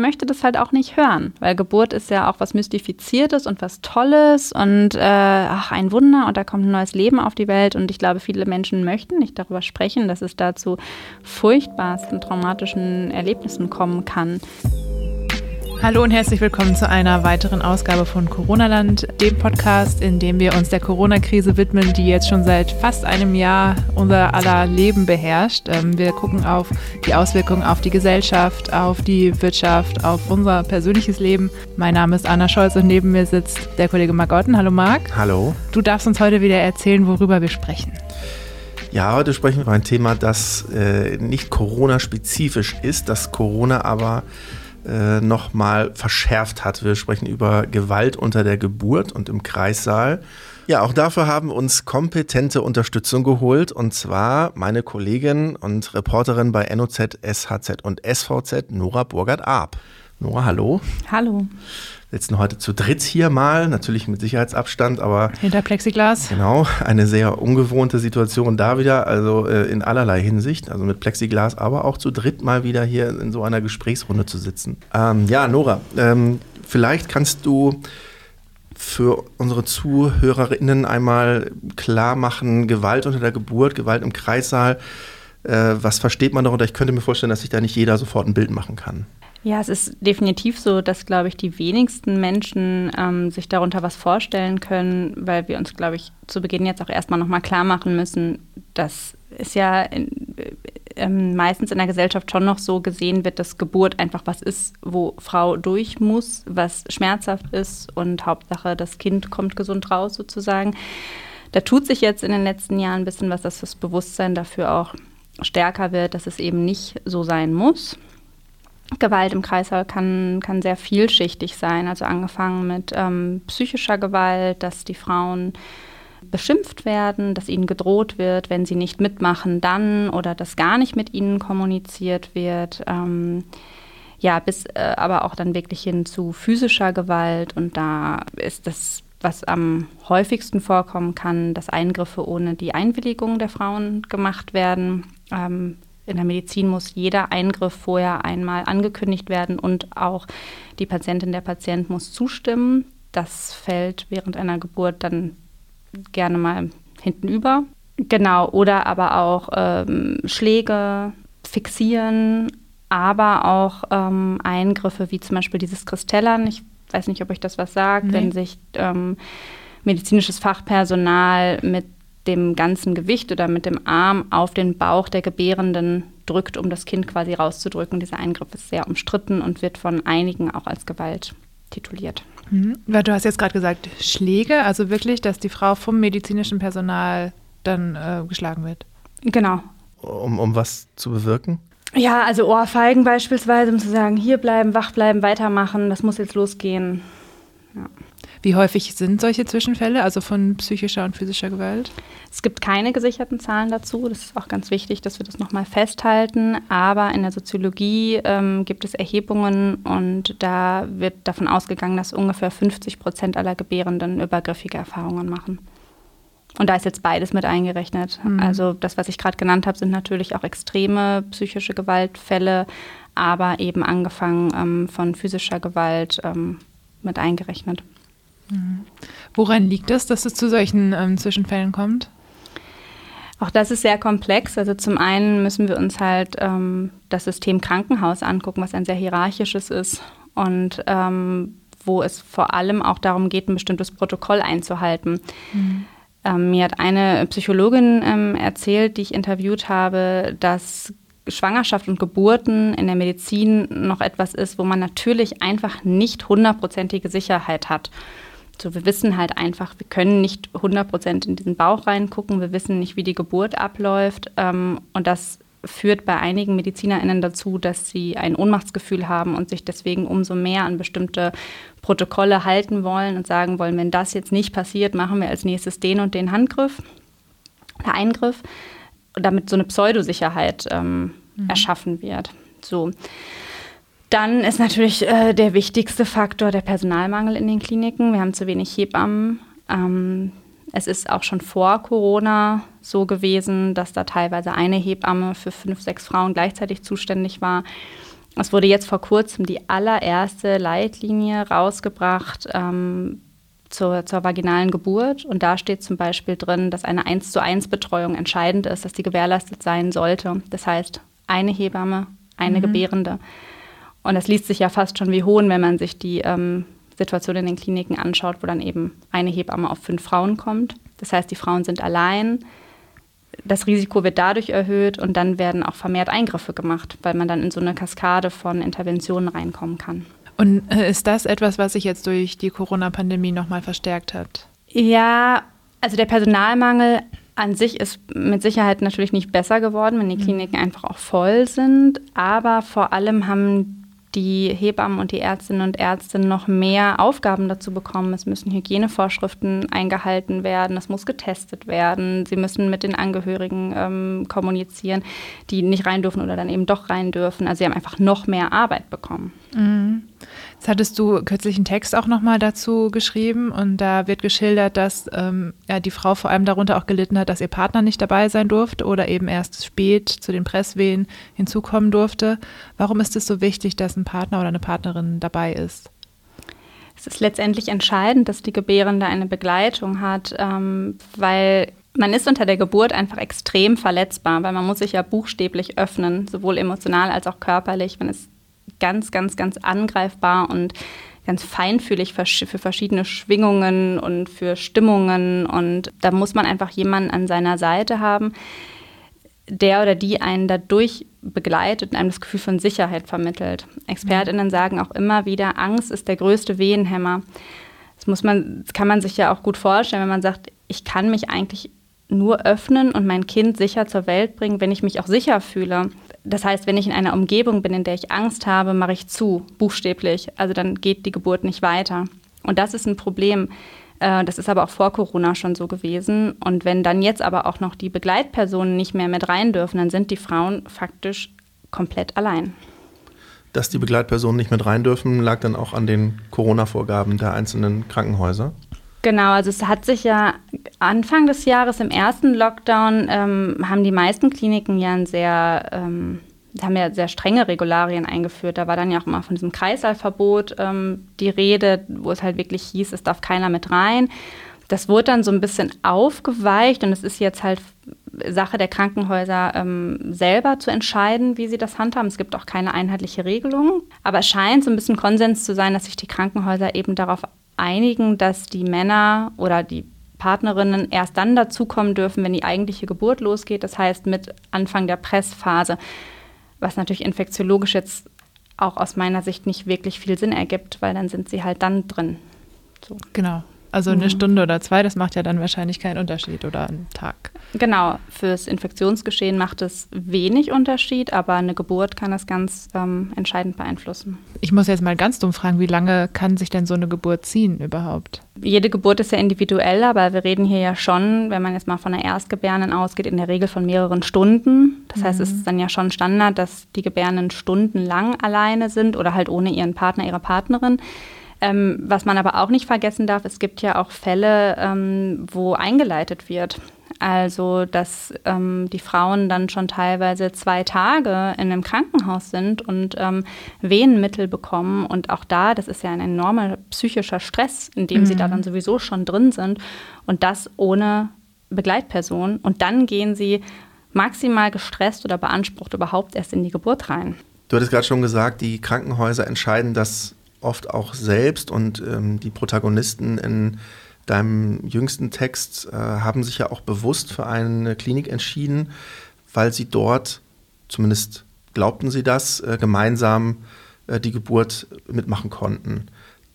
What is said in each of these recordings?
möchte das halt auch nicht hören, weil Geburt ist ja auch was Mystifiziertes und was Tolles und äh, ach, ein Wunder und da kommt ein neues Leben auf die Welt und ich glaube, viele Menschen möchten nicht darüber sprechen, dass es da zu furchtbarsten traumatischen Erlebnissen kommen kann. Hallo und herzlich willkommen zu einer weiteren Ausgabe von Corona-Land, dem Podcast, in dem wir uns der Corona-Krise widmen, die jetzt schon seit fast einem Jahr unser aller Leben beherrscht. Ähm, wir gucken auf die Auswirkungen auf die Gesellschaft, auf die Wirtschaft, auf unser persönliches Leben. Mein Name ist Anna Scholz und neben mir sitzt der Kollege Marc Otten. Hallo Marc. Hallo. Du darfst uns heute wieder erzählen, worüber wir sprechen. Ja, heute sprechen wir über ein Thema, das äh, nicht Corona-spezifisch ist, das Corona aber äh, nochmal verschärft hat. Wir sprechen über Gewalt unter der Geburt und im Kreissaal. Ja, auch dafür haben uns kompetente Unterstützung geholt und zwar meine Kollegin und Reporterin bei NOZ, SHZ und SVZ, Nora Burgert-Arp. Nora, hallo. Hallo. Wir sitzen heute zu dritt hier mal, natürlich mit Sicherheitsabstand, aber. Hinter Plexiglas. Genau, eine sehr ungewohnte Situation da wieder, also äh, in allerlei Hinsicht, also mit Plexiglas, aber auch zu dritt mal wieder hier in so einer Gesprächsrunde zu sitzen. Ähm, ja, Nora, ähm, vielleicht kannst du für unsere ZuhörerInnen einmal klar machen, Gewalt unter der Geburt, Gewalt im Kreissaal. Äh, was versteht man darunter? Ich könnte mir vorstellen, dass sich da nicht jeder sofort ein Bild machen kann. Ja, es ist definitiv so, dass, glaube ich, die wenigsten Menschen ähm, sich darunter was vorstellen können, weil wir uns, glaube ich, zu Beginn jetzt auch erstmal nochmal klar machen müssen, dass es ja in, äh, meistens in der Gesellschaft schon noch so gesehen wird, dass Geburt einfach was ist, wo Frau durch muss, was schmerzhaft ist und Hauptsache, das Kind kommt gesund raus sozusagen. Da tut sich jetzt in den letzten Jahren ein bisschen was, dass das Bewusstsein dafür auch stärker wird, dass es eben nicht so sein muss. Gewalt im Kreißsaal kann, kann sehr vielschichtig sein. Also angefangen mit ähm, psychischer Gewalt, dass die Frauen beschimpft werden, dass ihnen gedroht wird, wenn sie nicht mitmachen, dann oder dass gar nicht mit ihnen kommuniziert wird. Ähm, ja, bis äh, aber auch dann wirklich hin zu physischer Gewalt. Und da ist das, was am häufigsten vorkommen kann, dass Eingriffe ohne die Einwilligung der Frauen gemacht werden. Ähm, in der Medizin muss jeder Eingriff vorher einmal angekündigt werden und auch die Patientin, der Patient muss zustimmen. Das fällt während einer Geburt dann gerne mal hinten über. Genau, oder aber auch ähm, Schläge, Fixieren, aber auch ähm, Eingriffe wie zum Beispiel dieses Kristellern. Ich weiß nicht, ob euch das was sagt, nee. wenn sich ähm, medizinisches Fachpersonal mit dem ganzen Gewicht oder mit dem Arm auf den Bauch der Gebärenden drückt, um das Kind quasi rauszudrücken. Dieser Eingriff ist sehr umstritten und wird von einigen auch als Gewalt tituliert. Mhm. Du hast jetzt gerade gesagt, Schläge, also wirklich, dass die Frau vom medizinischen Personal dann äh, geschlagen wird. Genau. Um, um was zu bewirken? Ja, also Ohrfeigen beispielsweise, um zu sagen, hier bleiben, wach bleiben, weitermachen, das muss jetzt losgehen. Ja. Wie häufig sind solche Zwischenfälle, also von psychischer und physischer Gewalt? Es gibt keine gesicherten Zahlen dazu. Das ist auch ganz wichtig, dass wir das nochmal festhalten. Aber in der Soziologie ähm, gibt es Erhebungen und da wird davon ausgegangen, dass ungefähr 50 Prozent aller Gebärenden übergriffige Erfahrungen machen. Und da ist jetzt beides mit eingerechnet. Mhm. Also das, was ich gerade genannt habe, sind natürlich auch extreme psychische Gewaltfälle, aber eben angefangen ähm, von physischer Gewalt ähm, mit eingerechnet. Mhm. Woran liegt es, dass es zu solchen ähm, Zwischenfällen kommt? Auch das ist sehr komplex. Also zum einen müssen wir uns halt ähm, das System Krankenhaus angucken, was ein sehr hierarchisches ist und ähm, wo es vor allem auch darum geht, ein bestimmtes Protokoll einzuhalten. Mhm. Ähm, mir hat eine Psychologin ähm, erzählt, die ich interviewt habe, dass Schwangerschaft und Geburten in der Medizin noch etwas ist, wo man natürlich einfach nicht hundertprozentige Sicherheit hat. So, wir wissen halt einfach, wir können nicht 100% in diesen Bauch reingucken, wir wissen nicht, wie die Geburt abläuft. Ähm, und das führt bei einigen MedizinerInnen dazu, dass sie ein Ohnmachtsgefühl haben und sich deswegen umso mehr an bestimmte Protokolle halten wollen und sagen wollen, wenn das jetzt nicht passiert, machen wir als nächstes den und den Handgriff, der Eingriff, damit so eine Pseudosicherheit ähm, mhm. erschaffen wird. So. Dann ist natürlich äh, der wichtigste Faktor der Personalmangel in den Kliniken. Wir haben zu wenig Hebammen. Ähm, es ist auch schon vor Corona so gewesen, dass da teilweise eine Hebamme für fünf, sechs Frauen gleichzeitig zuständig war. Es wurde jetzt vor kurzem die allererste Leitlinie rausgebracht ähm, zur, zur vaginalen Geburt. Und da steht zum Beispiel drin, dass eine 1 zu 1 Betreuung entscheidend ist, dass die gewährleistet sein sollte. Das heißt, eine Hebamme, eine mhm. Gebärende. Und das liest sich ja fast schon wie Hohn, wenn man sich die ähm, Situation in den Kliniken anschaut, wo dann eben eine Hebamme auf fünf Frauen kommt. Das heißt, die Frauen sind allein. Das Risiko wird dadurch erhöht und dann werden auch vermehrt Eingriffe gemacht, weil man dann in so eine Kaskade von Interventionen reinkommen kann. Und äh, ist das etwas, was sich jetzt durch die Corona-Pandemie nochmal verstärkt hat? Ja, also der Personalmangel an sich ist mit Sicherheit natürlich nicht besser geworden, wenn die mhm. Kliniken einfach auch voll sind. Aber vor allem haben die Hebammen und die Ärztinnen und Ärzte noch mehr Aufgaben dazu bekommen. Es müssen Hygienevorschriften eingehalten werden, es muss getestet werden, sie müssen mit den Angehörigen ähm, kommunizieren, die nicht rein dürfen oder dann eben doch rein dürfen. Also sie haben einfach noch mehr Arbeit bekommen. Mhm. Jetzt hattest du kürzlich einen Text auch nochmal dazu geschrieben und da wird geschildert, dass ähm, ja, die Frau vor allem darunter auch gelitten hat, dass ihr Partner nicht dabei sein durfte oder eben erst spät zu den Presswehen hinzukommen durfte. Warum ist es so wichtig, dass ein Partner oder eine Partnerin dabei ist? Es ist letztendlich entscheidend, dass die Gebärende eine Begleitung hat, ähm, weil man ist unter der Geburt einfach extrem verletzbar, weil man muss sich ja buchstäblich öffnen, sowohl emotional als auch körperlich. Man ist ganz, ganz, ganz angreifbar und ganz feinfühlig für, verschiedene Schwingungen und für Stimmungen. Und da muss man einfach jemanden an seiner Seite haben, der oder die einen dadurch begleitet und einem das Gefühl von Sicherheit vermittelt. ExpertInnen sagen auch immer wieder, Angst ist der größte Wehenhämmer. Das muss man, das kann man sich ja auch gut vorstellen, wenn man sagt, ich kann mich eigentlich nur öffnen und mein Kind sicher zur Welt bringen, wenn ich mich auch sicher fühle. Das heißt, wenn ich in einer Umgebung bin, in der ich Angst habe, mache ich zu, buchstäblich. Also dann geht die Geburt nicht weiter. Und das ist ein Problem. Äh, das ist aber auch vor Corona schon so gewesen. Und wenn dann jetzt aber auch noch die Begleitpersonen nicht mehr mit rein dürfen, dann sind die Frauen faktisch komplett allein. Dass die Begleitpersonen nicht mit rein dürfen, lag dann auch an den Corona-Vorgaben der einzelnen Krankenhäuser? Genau, also es hat sich ja Anfang des Jahres im ersten Lockdown ähm, haben die meisten Kliniken ja ein sehr ähm, haben ja sehr strenge Regularien eingeführt. Da war dann ja auch immer von diesem Kreißsaalverbot ähm, die Rede, wo es halt wirklich hieß, es darf keiner mit rein. Das wurde dann so ein bisschen aufgeweicht und es ist jetzt halt Sache der Krankenhäuser ähm, selber zu entscheiden, wie sie das handhaben. Es gibt auch keine einheitliche Regelung. Aber es scheint so ein bisschen Konsens zu sein, dass sich die Krankenhäuser eben darauf einigen, dass die Männer oder die Partnerinnen erst dann dazukommen dürfen, wenn die eigentliche Geburt losgeht. Das heißt mit Anfang der Pressphase, was natürlich infektiologisch jetzt auch aus meiner Sicht nicht wirklich viel Sinn ergibt, weil dann sind sie halt dann drin. So. Genau. Also eine mhm. Stunde oder zwei, das macht ja dann wahrscheinlich keinen Unterschied oder einen Tag. Genau, fürs Infektionsgeschehen macht es wenig Unterschied, aber eine Geburt kann das ganz ähm, entscheidend beeinflussen. Ich muss jetzt mal ganz dumm fragen, wie lange kann sich denn so eine Geburt ziehen überhaupt? Jede Geburt ist ja individuell, aber wir reden hier ja schon, wenn man jetzt mal von einer Erstgebärenden ausgeht, in der Regel von mehreren Stunden. Das mhm. heißt, es ist dann ja schon Standard, dass die Gebärenden stundenlang alleine sind oder halt ohne ihren Partner, ihre Partnerin. Ähm, was man aber auch nicht vergessen darf, es gibt ja auch Fälle, ähm, wo eingeleitet wird. Also, dass ähm, die Frauen dann schon teilweise zwei Tage in einem Krankenhaus sind und ähm, Wehenmittel bekommen. Und auch da, das ist ja ein enormer psychischer Stress, in dem mhm. sie da mhm. dann sowieso schon drin sind. Und das ohne Begleitperson. Und dann gehen sie maximal gestresst oder beansprucht überhaupt erst in die Geburt rein. Du hattest gerade schon gesagt, die Krankenhäuser entscheiden das oft auch selbst und ähm, die Protagonisten in deinem jüngsten Text äh, haben sich ja auch bewusst für eine Klinik entschieden, weil sie dort, zumindest glaubten sie das, äh, gemeinsam äh, die Geburt mitmachen konnten.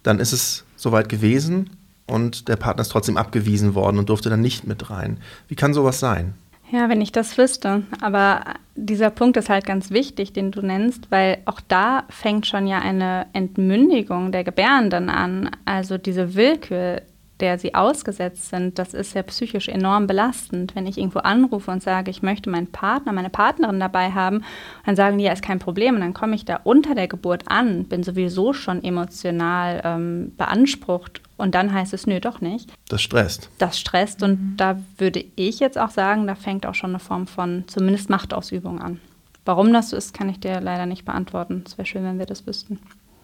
Dann ist es soweit gewesen und der Partner ist trotzdem abgewiesen worden und durfte dann nicht mit rein. Wie kann sowas sein? Ja, wenn ich das wüsste. Aber dieser Punkt ist halt ganz wichtig, den du nennst, weil auch da fängt schon ja eine Entmündigung der Gebärenden an. Also diese Willkür, der sie ausgesetzt sind, das ist ja psychisch enorm belastend. Wenn ich irgendwo anrufe und sage, ich möchte meinen Partner, meine Partnerin dabei haben, dann sagen die, ja, ist kein Problem. Und dann komme ich da unter der Geburt an, bin sowieso schon emotional ähm, beansprucht. Und dann heißt es, nö, doch nicht. Das stresst. Das stresst. Und mhm. da würde ich jetzt auch sagen, da fängt auch schon eine Form von zumindest Machtausübung an. Warum das so ist, kann ich dir leider nicht beantworten. Es wäre schön, wenn wir das wüssten.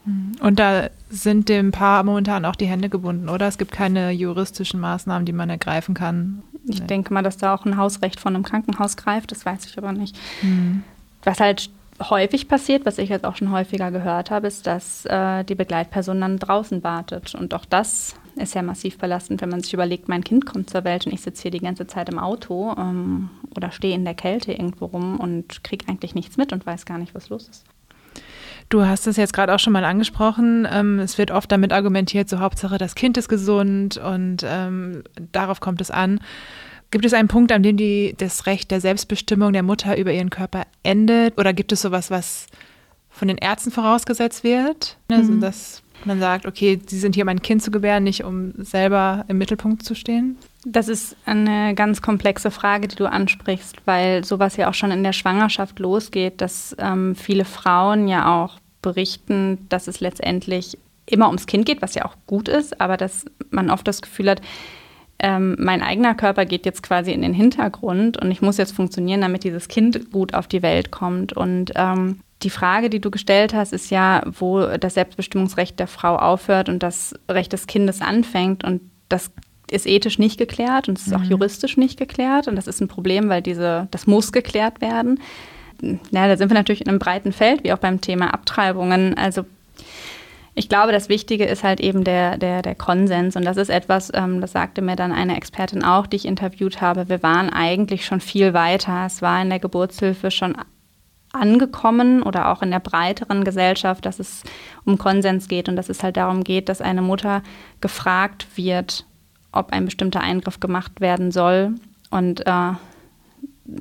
Mhm. Und da sind dem Paar momentan auch die Hände gebunden, oder? Es gibt keine juristischen Maßnahmen, die man ergreifen kann. Ich nee. denke mal, dass da auch ein Hausrecht von einem Krankenhaus greift, das weiß ich aber nicht. Mhm. Was halt häufig passiert, was ich jetzt auch schon häufiger gehört habe, ist, dass äh, die Begleitperson dann draußen wartet. Und auch das ist ja massiv belastend, wenn man sich überlegt, mein Kind kommt zur Welt und ich sitze hier die ganze Zeit im Auto ähm, oder stehe in der Kälte irgendwo rum und kriege eigentlich nichts mit und weiß gar nicht, was los ist. Du hast es jetzt gerade auch schon mal angesprochen. Ähm, es wird oft damit argumentiert, so Hauptsache das Kind ist gesund und ähm, darauf kommt es an. Gibt es einen Punkt, an dem die, das Recht der Selbstbestimmung der Mutter über ihren Körper endet? Oder gibt es sowas, was von den Ärzten vorausgesetzt wird? Also, mhm. dass man sagt, okay, sie sind hier, mein Kind zu gebären, nicht um selber im Mittelpunkt zu stehen? Das ist eine ganz komplexe Frage, die du ansprichst, weil sowas ja auch schon in der Schwangerschaft losgeht, dass ähm, viele Frauen ja auch berichten, dass es letztendlich immer ums Kind geht, was ja auch gut ist, aber dass man oft das Gefühl hat, ähm, mein eigener Körper geht jetzt quasi in den Hintergrund und ich muss jetzt funktionieren, damit dieses Kind gut auf die Welt kommt. Und ähm, die Frage, die du gestellt hast, ist ja, wo das Selbstbestimmungsrecht der Frau aufhört und das Recht des Kindes anfängt. Und das ist ethisch nicht geklärt und es ist mhm. auch juristisch nicht geklärt. Und das ist ein Problem, weil diese, das muss geklärt werden. Ja, da sind wir natürlich in einem breiten Feld, wie auch beim Thema Abtreibungen. Also ich glaube, das Wichtige ist halt eben der, der, der Konsens. Und das ist etwas, ähm, das sagte mir dann eine Expertin auch, die ich interviewt habe. Wir waren eigentlich schon viel weiter. Es war in der Geburtshilfe schon angekommen oder auch in der breiteren Gesellschaft, dass es um Konsens geht und dass es halt darum geht, dass eine Mutter gefragt wird, ob ein bestimmter Eingriff gemacht werden soll. Und äh,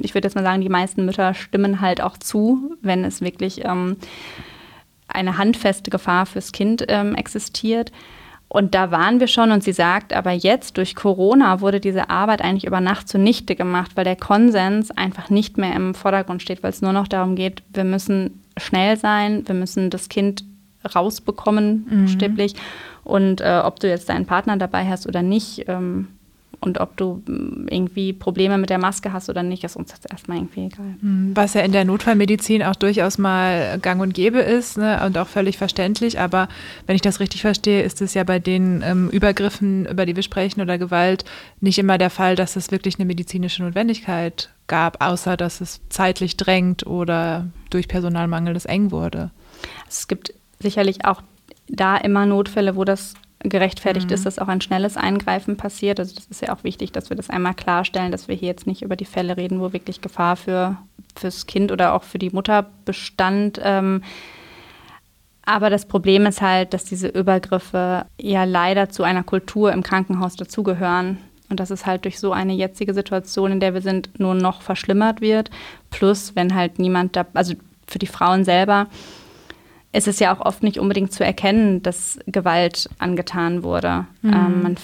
ich würde jetzt mal sagen, die meisten Mütter stimmen halt auch zu, wenn es wirklich ähm, eine handfeste Gefahr fürs Kind ähm, existiert. Und da waren wir schon und sie sagt, aber jetzt durch Corona wurde diese Arbeit eigentlich über Nacht zunichte gemacht, weil der Konsens einfach nicht mehr im Vordergrund steht, weil es nur noch darum geht, wir müssen schnell sein, wir müssen das Kind rausbekommen, mhm. buchstäblich. Und äh, ob du jetzt deinen Partner dabei hast oder nicht, ähm, und ob du mm, irgendwie Probleme mit der Maske hast oder nicht, ist uns jetzt erstmal irgendwie egal. Hm, was ja in der Notfallmedizin auch durchaus mal gang und gäbe ist ne, und auch völlig verständlich. Aber wenn ich das richtig verstehe, ist es ja bei den ähm, Übergriffen, über die wir sprechen oder Gewalt, nicht immer der Fall, dass es wirklich eine medizinische Notwendigkeit gab, außer dass es zeitlich drängt oder durch Personalmangel es eng wurde. Es gibt sicherlich auch da immer Notfälle, wo das gerechtfertigt mhm. ist, dass auch ein schnelles Eingreifen passiert. Also das ist ja auch wichtig, dass wir das einmal klarstellen, dass wir hier jetzt nicht über die Fälle reden, wo wirklich Gefahr für fürs Kind oder auch für die Mutter bestand. Ähm, aber das Problem ist halt, dass diese Übergriffe ja leider zu einer Kultur im Krankenhaus dazugehören. Und dass es halt durch so eine jetzige Situation, in der wir sind, nur noch verschlimmert wird. Plus, wenn halt niemand da, also für die Frauen selber, ist es ja auch oft nicht unbedingt zu erkennen, dass Gewalt angetan wurde. Mhm. Ähm, man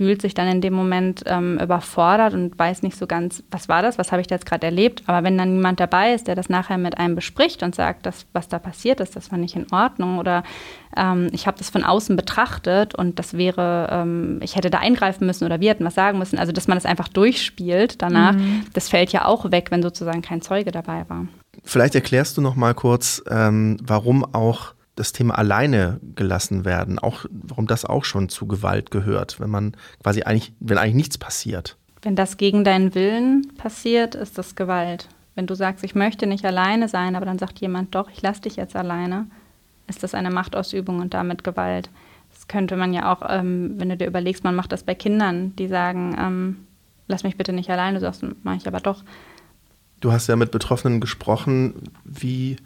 fühlt sich dann in dem Moment ähm, überfordert und weiß nicht so ganz, was war das, was habe ich da jetzt gerade erlebt. Aber wenn dann niemand dabei ist, der das nachher mit einem bespricht und sagt, dass, was da passiert ist, das war nicht in Ordnung oder ähm, ich habe das von außen betrachtet und das wäre, ähm, ich hätte da eingreifen müssen oder wir hätten was sagen müssen. Also dass man das einfach durchspielt danach, mhm. das fällt ja auch weg, wenn sozusagen kein Zeuge dabei war. Vielleicht erklärst du noch mal kurz, ähm, warum auch das Thema alleine gelassen werden, auch warum das auch schon zu Gewalt gehört, wenn man quasi eigentlich, wenn eigentlich nichts passiert. Wenn das gegen deinen Willen passiert, ist das Gewalt. Wenn du sagst, ich möchte nicht alleine sein, aber dann sagt jemand, doch, ich lasse dich jetzt alleine, ist das eine Machtausübung und damit Gewalt. Das könnte man ja auch, ähm, wenn du dir überlegst, man macht das bei Kindern, die sagen, ähm, lass mich bitte nicht alleine, du sagst, mache ich aber doch. Du hast ja mit Betroffenen gesprochen. Wie,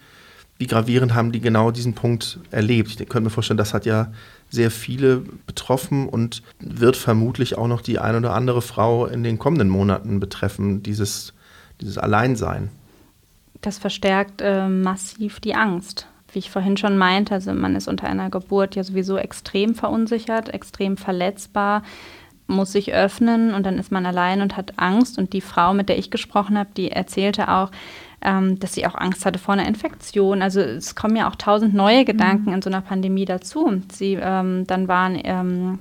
wie gravierend haben die genau diesen Punkt erlebt? Ich könnte mir vorstellen, das hat ja sehr viele betroffen und wird vermutlich auch noch die eine oder andere Frau in den kommenden Monaten betreffen, dieses, dieses Alleinsein. Das verstärkt äh, massiv die Angst. Wie ich vorhin schon meinte, also man ist unter einer Geburt ja sowieso extrem verunsichert, extrem verletzbar muss sich öffnen und dann ist man allein und hat Angst. Und die Frau, mit der ich gesprochen habe, die erzählte auch, ähm, dass sie auch Angst hatte vor einer Infektion. Also es kommen ja auch tausend neue Gedanken mhm. in so einer Pandemie dazu. Sie, ähm, dann waren ähm,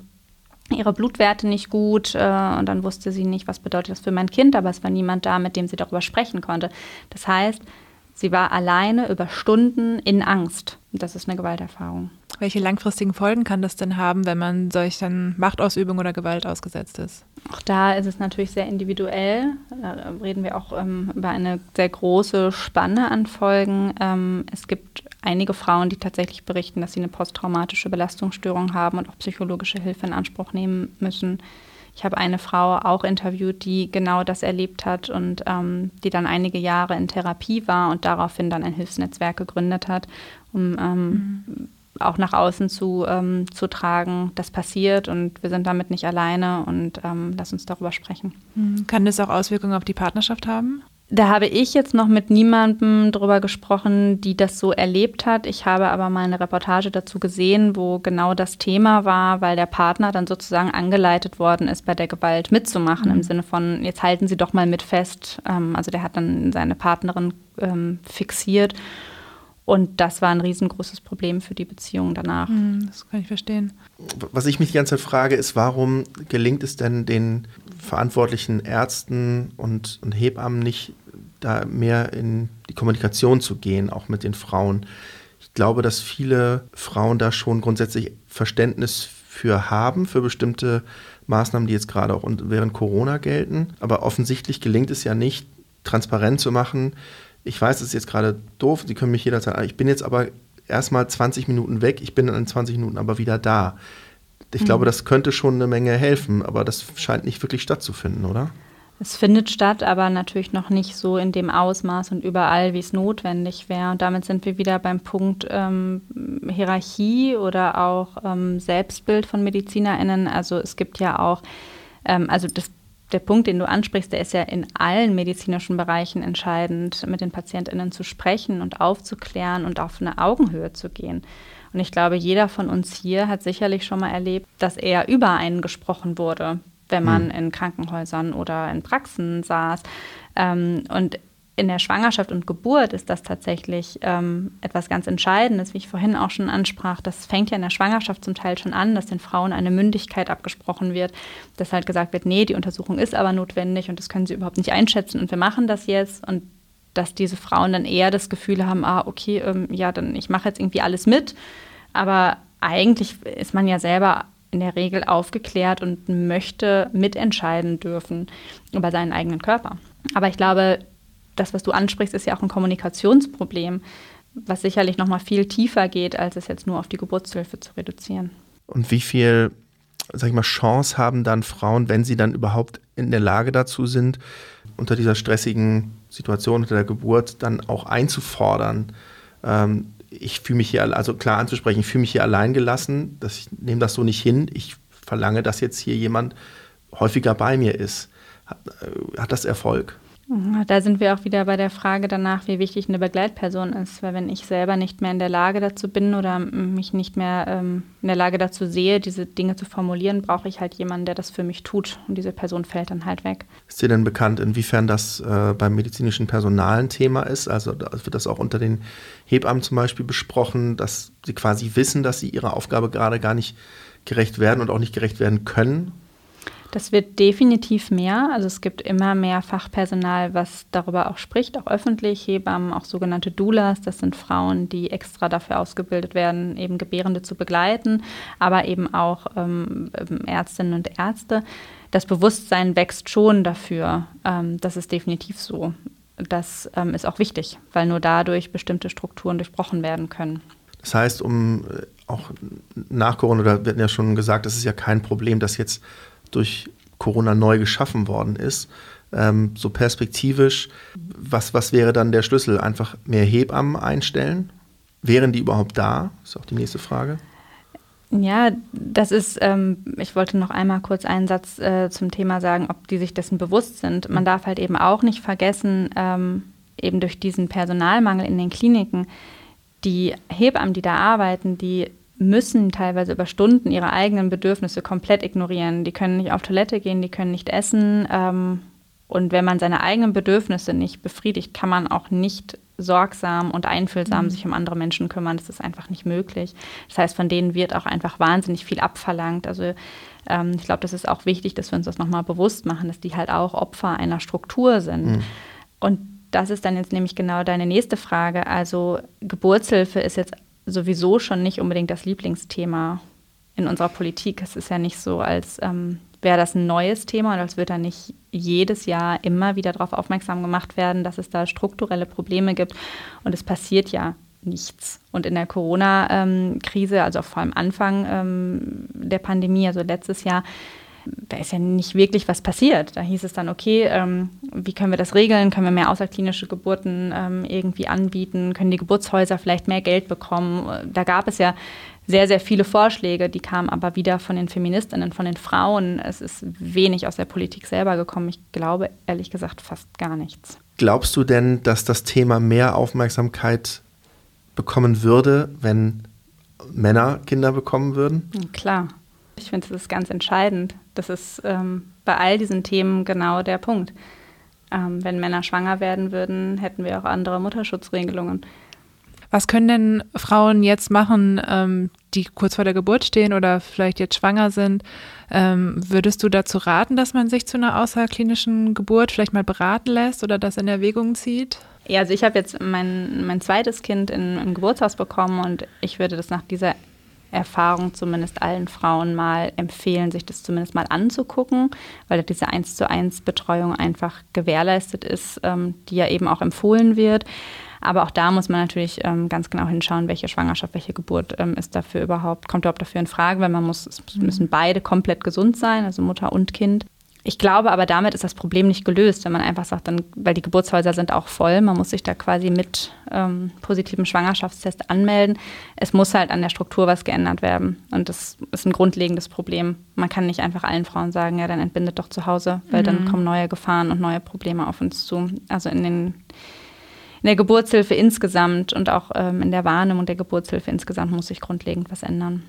ihre Blutwerte nicht gut äh, und dann wusste sie nicht, was bedeutet das für mein Kind, aber es war niemand da, mit dem sie darüber sprechen konnte. Das heißt, Sie war alleine über Stunden in Angst. Das ist eine Gewalterfahrung. Welche langfristigen Folgen kann das denn haben, wenn man solchen Machtausübung oder Gewalt ausgesetzt ist? Auch da ist es natürlich sehr individuell. Da reden wir auch ähm, über eine sehr große Spanne an Folgen. Ähm, es gibt einige Frauen, die tatsächlich berichten, dass sie eine posttraumatische Belastungsstörung haben und auch psychologische Hilfe in Anspruch nehmen müssen. Ich habe eine Frau auch interviewt, die genau das erlebt hat und ähm, die dann einige Jahre in Therapie war und daraufhin dann ein Hilfsnetzwerk gegründet hat, um ähm, mhm. Auch nach außen zu, ähm, zu tragen, das passiert und wir sind damit nicht alleine und ähm, lass uns darüber sprechen. Mhm. Kann das auch Auswirkungen auf die Partnerschaft haben? Da habe ich jetzt noch mit niemandem drüber gesprochen, die das so erlebt hat. Ich habe aber mal eine Reportage dazu gesehen, wo genau das Thema war, weil der Partner dann sozusagen angeleitet worden ist, bei der Gewalt mitzumachen, mhm. im Sinne von, jetzt halten Sie doch mal mit fest. Ähm, also der hat dann seine Partnerin ähm, fixiert. Und das war ein riesengroßes Problem für die Beziehung danach. Mhm, das kann ich verstehen. Was ich mich die ganze Zeit frage, ist, warum gelingt es denn den verantwortlichen Ärzten und, und Hebammen nicht, da mehr in die Kommunikation zu gehen, auch mit den Frauen. Ich glaube, dass viele Frauen da schon grundsätzlich Verständnis für haben, für bestimmte Maßnahmen, die jetzt gerade auch während Corona gelten. Aber offensichtlich gelingt es ja nicht, transparent zu machen. Ich weiß, es ist jetzt gerade doof, Sie können mich jederzeit, ich bin jetzt aber erstmal 20 Minuten weg, ich bin dann in 20 Minuten aber wieder da. Ich mhm. glaube, das könnte schon eine Menge helfen, aber das scheint nicht wirklich stattzufinden, oder? Es findet statt, aber natürlich noch nicht so in dem Ausmaß und überall, wie es notwendig wäre. Und damit sind wir wieder beim Punkt ähm, Hierarchie oder auch ähm, Selbstbild von MedizinerInnen. Also es gibt ja auch, ähm, also das, der Punkt, den du ansprichst, der ist ja in allen medizinischen Bereichen entscheidend, mit den PatientInnen zu sprechen und aufzuklären und auf eine Augenhöhe zu gehen. Und ich glaube, jeder von uns hier hat sicherlich schon mal erlebt, dass er über einen gesprochen wurde, wenn man mhm. in Krankenhäusern oder in Praxen saß. Ähm, und in der Schwangerschaft und Geburt ist das tatsächlich ähm, etwas ganz Entscheidendes, wie ich vorhin auch schon ansprach. Das fängt ja in der Schwangerschaft zum Teil schon an, dass den Frauen eine Mündigkeit abgesprochen wird, dass halt gesagt wird, nee, die Untersuchung ist aber notwendig und das können sie überhaupt nicht einschätzen und wir machen das jetzt. Und dass diese Frauen dann eher das Gefühl haben, ah, okay, ähm, ja, dann ich mache jetzt irgendwie alles mit. Aber eigentlich ist man ja selber in der Regel aufgeklärt und möchte mitentscheiden dürfen über seinen eigenen Körper. Aber ich glaube, das, was du ansprichst, ist ja auch ein Kommunikationsproblem, was sicherlich noch mal viel tiefer geht, als es jetzt nur auf die Geburtshilfe zu reduzieren. Und wie viel, sag ich mal, Chance haben dann Frauen, wenn sie dann überhaupt in der Lage dazu sind, unter dieser stressigen Situation, unter der Geburt, dann auch einzufordern, ähm, ich fühle mich hier, also klar anzusprechen, ich fühle mich hier allein gelassen, dass ich nehme das so nicht hin. Ich verlange, dass jetzt hier jemand häufiger bei mir ist. Hat, äh, hat das Erfolg? Da sind wir auch wieder bei der Frage danach, wie wichtig eine Begleitperson ist. Weil wenn ich selber nicht mehr in der Lage dazu bin oder mich nicht mehr ähm, in der Lage dazu sehe, diese Dinge zu formulieren, brauche ich halt jemanden, der das für mich tut. Und diese Person fällt dann halt weg. Ist dir denn bekannt, inwiefern das äh, beim medizinischen Personal ein Thema ist? Also wird das auch unter den Hebammen zum Beispiel besprochen, dass sie quasi wissen, dass sie ihrer Aufgabe gerade gar nicht gerecht werden und auch nicht gerecht werden können? Das wird definitiv mehr. Also es gibt immer mehr Fachpersonal, was darüber auch spricht, auch öffentlich, Hebammen, auch sogenannte Doulas. Das sind Frauen, die extra dafür ausgebildet werden, eben Gebärende zu begleiten, aber eben auch ähm, Ärztinnen und Ärzte. Das Bewusstsein wächst schon dafür. Ähm, das ist definitiv so. Das ähm, ist auch wichtig, weil nur dadurch bestimmte Strukturen durchbrochen werden können. Das heißt, um äh, auch nach Corona, oder wir hatten ja schon gesagt, das ist ja kein Problem, dass jetzt durch Corona neu geschaffen worden ist. Ähm, so perspektivisch, was, was wäre dann der Schlüssel? Einfach mehr Hebammen einstellen? Wären die überhaupt da? Ist auch die nächste Frage. Ja, das ist, ähm, ich wollte noch einmal kurz einen Satz äh, zum Thema sagen, ob die sich dessen bewusst sind. Man darf halt eben auch nicht vergessen, ähm, eben durch diesen Personalmangel in den Kliniken, die Hebammen, die da arbeiten, die müssen teilweise über Stunden ihre eigenen Bedürfnisse komplett ignorieren. Die können nicht auf Toilette gehen, die können nicht essen. Ähm, und wenn man seine eigenen Bedürfnisse nicht befriedigt, kann man auch nicht sorgsam und einfühlsam mhm. sich um andere Menschen kümmern. Das ist einfach nicht möglich. Das heißt, von denen wird auch einfach wahnsinnig viel abverlangt. Also ähm, ich glaube, das ist auch wichtig, dass wir uns das nochmal bewusst machen, dass die halt auch Opfer einer Struktur sind. Mhm. Und das ist dann jetzt nämlich genau deine nächste Frage. Also Geburtshilfe ist jetzt sowieso schon nicht unbedingt das Lieblingsthema in unserer Politik. Es ist ja nicht so, als ähm, wäre das ein neues Thema und als würde da nicht jedes Jahr immer wieder darauf aufmerksam gemacht werden, dass es da strukturelle Probleme gibt. Und es passiert ja nichts. Und in der Corona-Krise, also vor allem Anfang ähm, der Pandemie, also letztes Jahr, da ist ja nicht wirklich was passiert. Da hieß es dann, okay, ähm, wie können wir das regeln? Können wir mehr außerklinische Geburten ähm, irgendwie anbieten? Können die Geburtshäuser vielleicht mehr Geld bekommen? Da gab es ja sehr, sehr viele Vorschläge, die kamen aber wieder von den Feministinnen, von den Frauen. Es ist wenig aus der Politik selber gekommen. Ich glaube ehrlich gesagt fast gar nichts. Glaubst du denn, dass das Thema mehr Aufmerksamkeit bekommen würde, wenn Männer Kinder bekommen würden? Klar. Ich finde, das ist ganz entscheidend. Das ist ähm, bei all diesen Themen genau der Punkt. Ähm, wenn Männer schwanger werden würden, hätten wir auch andere Mutterschutzregelungen. Was können denn Frauen jetzt machen, ähm, die kurz vor der Geburt stehen oder vielleicht jetzt schwanger sind? Ähm, würdest du dazu raten, dass man sich zu einer außerklinischen Geburt vielleicht mal beraten lässt oder das in Erwägung zieht? Ja, also ich habe jetzt mein, mein zweites Kind in, im Geburtshaus bekommen und ich würde das nach dieser Erfahrung zumindest allen Frauen mal empfehlen, sich das zumindest mal anzugucken, weil diese 1 zu 1 Betreuung einfach gewährleistet ist, ähm, die ja eben auch empfohlen wird. Aber auch da muss man natürlich ähm, ganz genau hinschauen, welche Schwangerschaft, welche Geburt ähm, ist dafür überhaupt, kommt überhaupt dafür in Frage, weil man muss, es müssen beide komplett gesund sein, also Mutter und Kind. Ich glaube aber, damit ist das Problem nicht gelöst, wenn man einfach sagt, dann, weil die Geburtshäuser sind auch voll, man muss sich da quasi mit ähm, positivem Schwangerschaftstest anmelden. Es muss halt an der Struktur was geändert werden. Und das ist ein grundlegendes Problem. Man kann nicht einfach allen Frauen sagen, ja, dann entbindet doch zu Hause, weil mhm. dann kommen neue Gefahren und neue Probleme auf uns zu. Also in den in der Geburtshilfe insgesamt und auch ähm, in der Wahrnehmung der Geburtshilfe insgesamt muss sich grundlegend was ändern.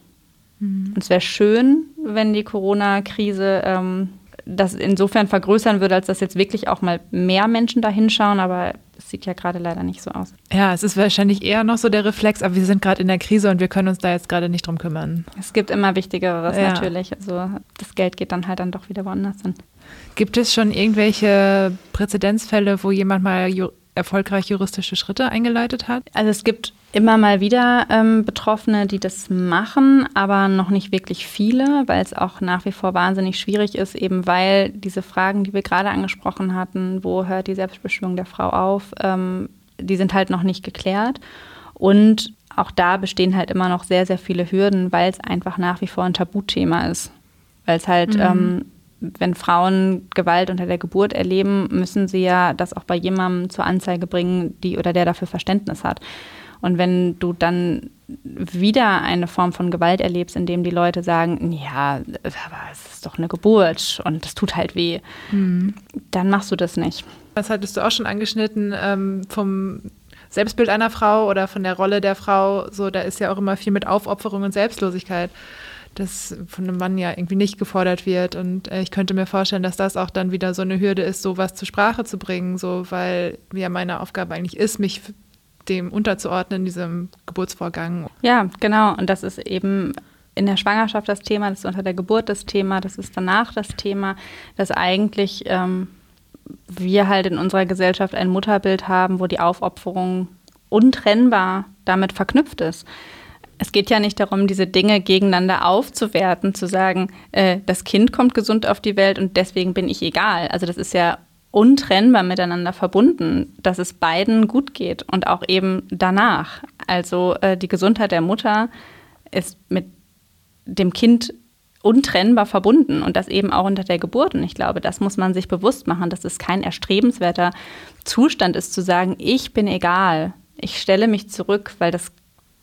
Mhm. Und es wäre schön, wenn die Corona-Krise ähm, das insofern vergrößern würde, als dass jetzt wirklich auch mal mehr Menschen da hinschauen, aber es sieht ja gerade leider nicht so aus. Ja, es ist wahrscheinlich eher noch so der Reflex, aber wir sind gerade in der Krise und wir können uns da jetzt gerade nicht drum kümmern. Es gibt immer Wichtigeres ja. natürlich. Also das Geld geht dann halt dann doch wieder woanders hin. Gibt es schon irgendwelche Präzedenzfälle, wo jemand mal erfolgreich juristische Schritte eingeleitet hat? Also es gibt immer mal wieder ähm, Betroffene, die das machen, aber noch nicht wirklich viele, weil es auch nach wie vor wahnsinnig schwierig ist, eben weil diese Fragen, die wir gerade angesprochen hatten, wo hört die Selbstbestimmung der Frau auf, ähm, die sind halt noch nicht geklärt. Und auch da bestehen halt immer noch sehr, sehr viele Hürden, weil es einfach nach wie vor ein Tabuthema ist. Weil es halt mhm. ähm, wenn Frauen Gewalt unter der Geburt erleben, müssen sie ja das auch bei jemandem zur Anzeige bringen, die oder der dafür Verständnis hat. Und wenn du dann wieder eine Form von Gewalt erlebst, in dem die Leute sagen, ja, aber es ist doch eine Geburt und das tut halt weh, mhm. dann machst du das nicht. Das hattest du auch schon angeschnitten ähm, vom Selbstbild einer Frau oder von der Rolle der Frau. So, da ist ja auch immer viel mit Aufopferung und Selbstlosigkeit das von einem Mann ja irgendwie nicht gefordert wird. Und äh, ich könnte mir vorstellen, dass das auch dann wieder so eine Hürde ist, sowas zur Sprache zu bringen, so weil ja meine Aufgabe eigentlich ist, mich dem unterzuordnen, diesem Geburtsvorgang. Ja, genau. Und das ist eben in der Schwangerschaft das Thema, das ist unter der Geburt das Thema, das ist danach das Thema, dass eigentlich ähm, wir halt in unserer Gesellschaft ein Mutterbild haben, wo die Aufopferung untrennbar damit verknüpft ist es geht ja nicht darum, diese Dinge gegeneinander aufzuwerten, zu sagen, äh, das Kind kommt gesund auf die Welt und deswegen bin ich egal. Also das ist ja untrennbar miteinander verbunden, dass es beiden gut geht und auch eben danach. Also äh, die Gesundheit der Mutter ist mit dem Kind untrennbar verbunden und das eben auch unter der Geburt. Und ich glaube, das muss man sich bewusst machen, dass es kein erstrebenswerter Zustand ist, zu sagen, ich bin egal, ich stelle mich zurück, weil das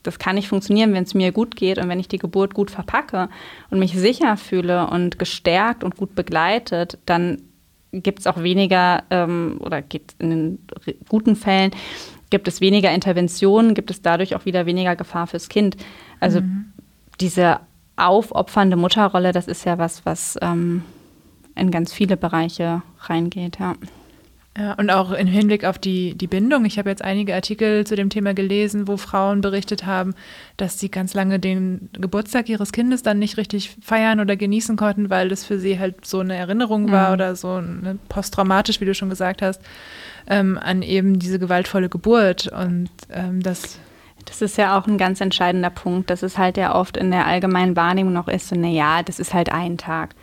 das kann nicht funktionieren, wenn es mir gut geht und wenn ich die Geburt gut verpacke und mich sicher fühle und gestärkt und gut begleitet, dann gibt es auch weniger ähm, oder gibt in den guten Fällen gibt es weniger Interventionen, gibt es dadurch auch wieder weniger Gefahr fürs Kind. Also mhm. diese aufopfernde Mutterrolle, das ist ja was, was ähm, in ganz viele Bereiche reingeht, ja. Ja, und auch im Hinblick auf die, die Bindung. Ich habe jetzt einige Artikel zu dem Thema gelesen, wo Frauen berichtet haben, dass sie ganz lange den Geburtstag ihres Kindes dann nicht richtig feiern oder genießen konnten, weil das für sie halt so eine Erinnerung war mhm. oder so eine posttraumatisch, wie du schon gesagt hast. ähm, an eben diese gewaltvolle Geburt und ähm, das das ist ja auch ein ganz entscheidender Punkt, dass es halt ja oft in der allgemeinen Wahrnehmung noch ist, so, naja, das ist halt ein Tag.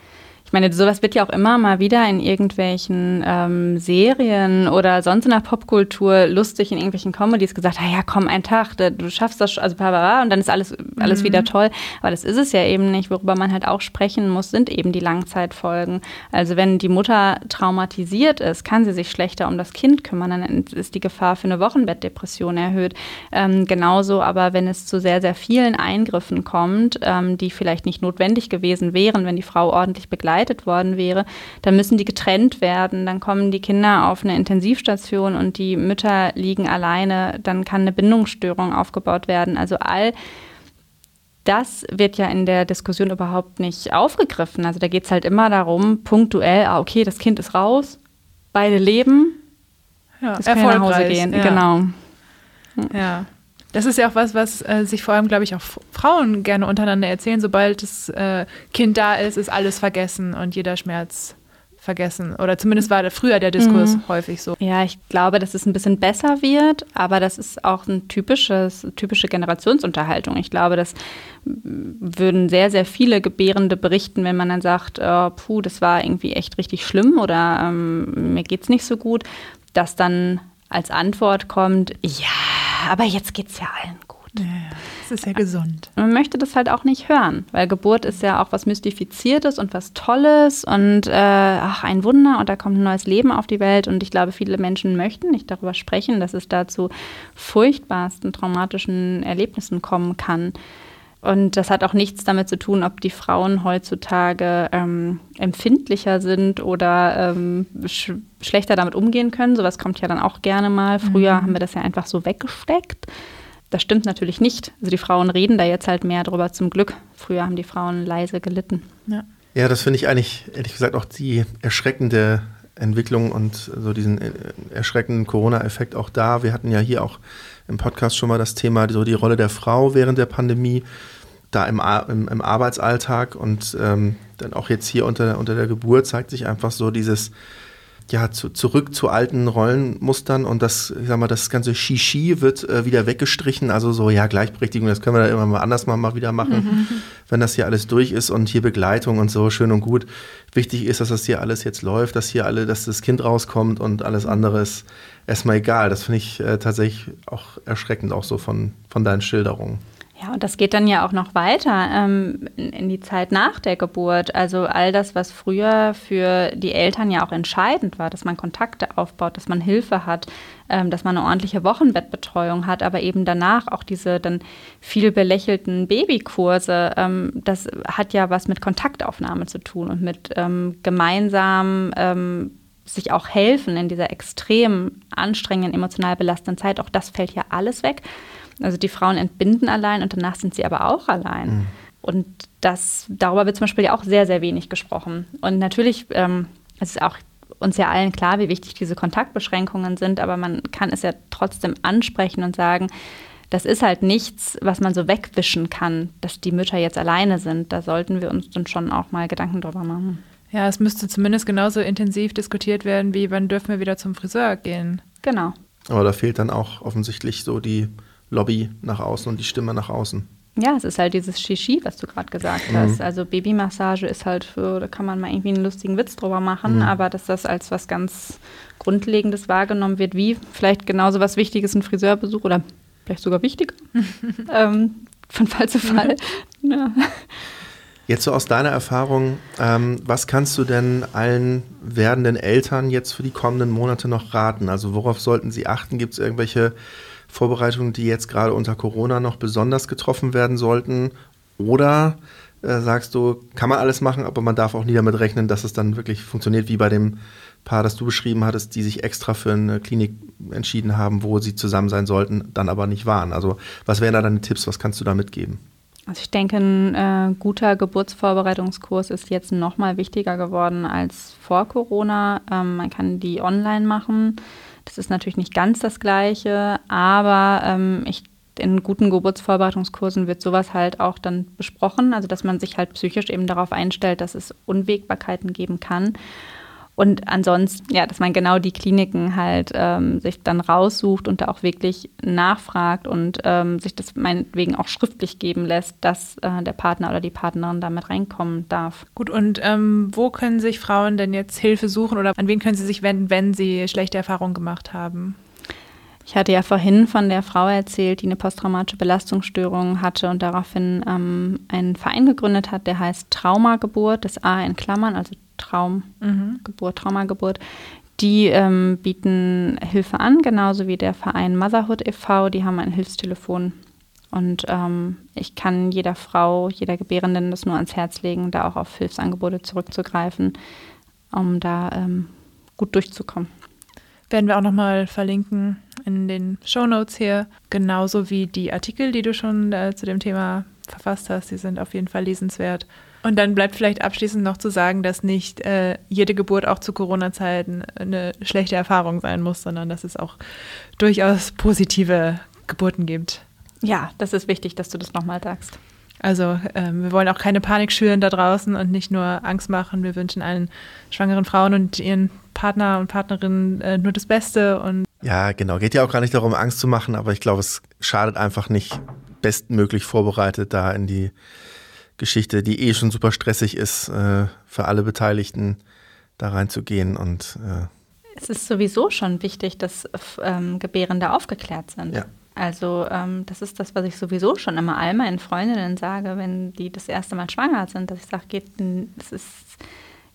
Ich meine, sowas wird ja auch immer mal wieder in irgendwelchen ähm, Serien oder sonst in der Popkultur lustig in irgendwelchen Comedies gesagt, ah ja, komm, ein Tag, du schaffst das, also bla, und dann ist alles, alles mhm. wieder toll. Aber das ist es ja eben nicht. Worüber man halt auch sprechen muss, sind eben die Langzeitfolgen. Also wenn die Mutter traumatisiert ist, kann sie sich schlechter um das Kind kümmern, dann ist die Gefahr für eine Wochenbettdepression erhöht. Ähm, genauso aber, wenn es zu sehr, sehr vielen Eingriffen kommt, ähm, die vielleicht nicht notwendig gewesen wären, wenn die Frau ordentlich begleitet begleitet worden wäre, dann müssen die getrennt werden, dann kommen die Kinder auf eine Intensivstation und die Mütter liegen alleine, dann kann eine Bindungsstörung aufgebaut werden. Also all das wird ja in der Diskussion überhaupt nicht aufgegriffen. Also da geht es halt immer darum, punktuell, ah, okay, das Kind ist raus, beide leben, ja, es kann nach Hause gehen. Ja. Genau. Ja. Das ist ja auch was, was äh, sich vor allem, glaube ich, auch Frauen gerne untereinander erzählen. Sobald das äh, Kind da ist, ist alles vergessen und jeder Schmerz vergessen. Oder zumindest war da früher der Diskurs mhm. häufig so. Ja, ich glaube, dass es ein bisschen besser wird, aber das ist auch eine typisches, typische Generationsunterhaltung. Ich glaube, das würden sehr, sehr viele Gebärende berichten, wenn man dann sagt, oh, puh, das war irgendwie echt richtig schlimm oder ähm, mir es nicht so gut, dass dann als Antwort kommt, ja, aber jetzt geht es ja allen gut. Ja, das ist ja gesund. Man möchte das halt auch nicht hören, weil Geburt ist ja auch was Mystifiziertes und was Tolles und äh, ach, ein Wunder und da kommt ein neues Leben auf die Welt und ich glaube, viele Menschen möchten nicht darüber sprechen, dass es da zu furchtbarsten traumatischen Erlebnissen kommen kann. Und das hat auch nichts damit zu tun, ob die Frauen heutzutage ähm, empfindlicher sind oder ähm, sch schlechter damit umgehen können. Sowas kommt ja dann auch gerne mal. Früher mhm. haben wir das ja einfach so weggesteckt. Das stimmt natürlich nicht. Also die Frauen reden da jetzt halt mehr drüber, zum Glück. Früher haben die Frauen leise gelitten. Ja, ja das finde ich eigentlich, ehrlich gesagt, auch die erschreckende Entwicklung und so diesen äh, erschreckenden Corona-Effekt auch da. Wir hatten ja hier auch im Podcast schon mal das Thema, so die Rolle der Frau während der Pandemie, da im, im, im Arbeitsalltag und ähm, dann auch jetzt hier unter, unter der Geburt zeigt sich einfach so dieses, ja, zu, zurück zu alten Rollenmustern und das, ich sag mal, das ganze Shishi wird äh, wieder weggestrichen. Also so, ja, Gleichberechtigung, das können wir dann immer mal anders mal, mal wieder machen, mhm. wenn das hier alles durch ist und hier Begleitung und so, schön und gut. Wichtig ist, dass das hier alles jetzt läuft, dass hier alle, dass das Kind rauskommt und alles andere ist erstmal egal. Das finde ich äh, tatsächlich auch erschreckend, auch so von, von deinen Schilderungen. Ja, und das geht dann ja auch noch weiter ähm, in, die Zeit nach der Geburt. Also all das, was früher für die Eltern ja auch entscheidend war, dass man Kontakte aufbaut, dass man Hilfe hat, ähm, dass man eine ordentliche Wochenbettbetreuung hat, aber eben danach auch diese dann viel belächelten Babykurse, ähm, das hat ja was mit Kontaktaufnahme zu tun und mit ähm, gemeinsam ähm, sich auch helfen in dieser extrem anstrengenden, emotional belastenden Zeit. Auch das fällt ja alles weg. Also die Frauen entbinden allein und danach sind sie aber auch allein. Mhm. Und das, darüber wird zum Beispiel ja auch sehr, sehr wenig gesprochen. Und natürlich ähm, es ist auch uns ja allen klar, wie wichtig diese Kontaktbeschränkungen sind, aber man kann es ja trotzdem ansprechen und sagen, das ist halt nichts, was man so wegwischen kann, dass die Mütter jetzt alleine sind. Da sollten wir uns dann schon auch mal Gedanken drüber machen. Ja, es müsste zumindest genauso intensiv diskutiert werden, wie wann dürfen wir wieder zum Friseur gehen. Genau. Aber da fehlt dann auch offensichtlich so die Lobby nach außen und die Stimme nach außen. Ja, es ist halt dieses Shishi, was du gerade gesagt mhm. hast. Also Babymassage ist halt für, da kann man mal irgendwie einen lustigen Witz drüber machen, mhm. aber dass das als was ganz Grundlegendes wahrgenommen wird, wie vielleicht genauso was Wichtiges ein Friseurbesuch oder vielleicht sogar wichtiger, ähm, von Fall zu Fall. ja. Jetzt so aus deiner Erfahrung, ähm, was kannst du denn allen werdenden Eltern jetzt für die kommenden Monate noch raten? Also worauf sollten sie achten? Gibt es irgendwelche Vorbereitungen, die jetzt gerade unter Corona noch besonders getroffen werden sollten? Oder äh, sagst du, kann man alles machen, aber man darf auch nie damit rechnen, dass es dann wirklich funktioniert, wie bei dem Paar, das du beschrieben hattest, die sich extra für eine Klinik entschieden haben, wo sie zusammen sein sollten, dann aber nicht waren. Also was wären da deine Tipps, was kannst du da mitgeben? Also ich denke, ein äh, guter Geburtsvorbereitungskurs ist jetzt noch mal wichtiger geworden als vor Corona. Ähm, man kann die online machen. Das ist natürlich nicht ganz das Gleiche, aber ähm, ich, in guten Geburtsvorbereitungskursen wird sowas halt auch dann besprochen, also dass man sich halt psychisch eben darauf einstellt, dass es Unwägbarkeiten geben kann. Und ansonsten, ja, dass man genau die Kliniken halt ähm, sich dann raussucht und da auch wirklich nachfragt und ähm, sich das meinetwegen auch schriftlich geben lässt, dass äh, der Partner oder die Partnerin damit reinkommen darf. Gut, und ähm, wo können sich Frauen denn jetzt Hilfe suchen oder an wen können sie sich wenden, wenn sie schlechte Erfahrungen gemacht haben? Ich hatte ja vorhin von der Frau erzählt, die eine posttraumatische Belastungsstörung hatte und daraufhin ähm, einen Verein gegründet hat, der heißt Traumageburt, das A in Klammern, also Traumgeburt, mhm. Traumageburt. Die ähm, bieten Hilfe an, genauso wie der Verein Motherhood e.V., die haben ein Hilfstelefon. Und ähm, ich kann jeder Frau, jeder Gebärenden das nur ans Herz legen, da auch auf Hilfsangebote zurückzugreifen, um da ähm, gut durchzukommen. Werden wir auch nochmal verlinken in den Show Notes hier, genauso wie die Artikel, die du schon äh, zu dem Thema verfasst hast. Die sind auf jeden Fall lesenswert. Und dann bleibt vielleicht abschließend noch zu sagen, dass nicht äh, jede Geburt auch zu Corona-Zeiten eine schlechte Erfahrung sein muss, sondern dass es auch durchaus positive Geburten gibt. Ja, das ist wichtig, dass du das nochmal sagst. Also ähm, wir wollen auch keine Panik schüren da draußen und nicht nur Angst machen. Wir wünschen allen schwangeren Frauen und ihren Partner und Partnerinnen äh, nur das Beste. Und ja, genau. Geht ja auch gar nicht darum, Angst zu machen, aber ich glaube, es schadet einfach nicht, bestmöglich vorbereitet da in die Geschichte, die eh schon super stressig ist, äh, für alle Beteiligten da reinzugehen und äh es ist sowieso schon wichtig, dass ähm, Gebärende aufgeklärt sind. Ja. Also ähm, das ist das, was ich sowieso schon immer all meinen Freundinnen sage, wenn die das erste Mal schwanger sind, dass ich sage, geht, es ist,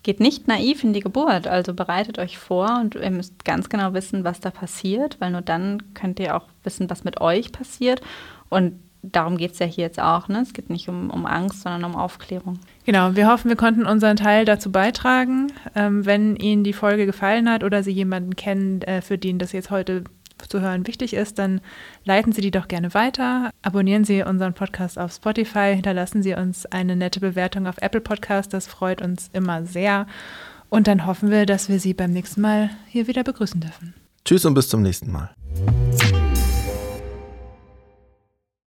geht nicht naiv in die Geburt. Also bereitet euch vor und ihr müsst ganz genau wissen, was da passiert, weil nur dann könnt ihr auch wissen, was mit euch passiert. Und darum geht es ja hier jetzt auch. Ne? Es geht nicht um, um Angst, sondern um Aufklärung. Genau, wir hoffen, wir konnten unseren Teil dazu beitragen. Ähm, wenn Ihnen die Folge gefallen hat oder Sie jemanden kennen, äh, für den das jetzt heute zu hören wichtig ist, dann leiten Sie die doch gerne weiter. Abonnieren Sie unseren Podcast auf Spotify, hinterlassen Sie uns eine nette Bewertung auf Apple Podcast, das freut uns immer sehr. Und dann hoffen wir, dass wir Sie beim nächsten Mal hier wieder begrüßen dürfen. Tschüss und bis zum nächsten Mal.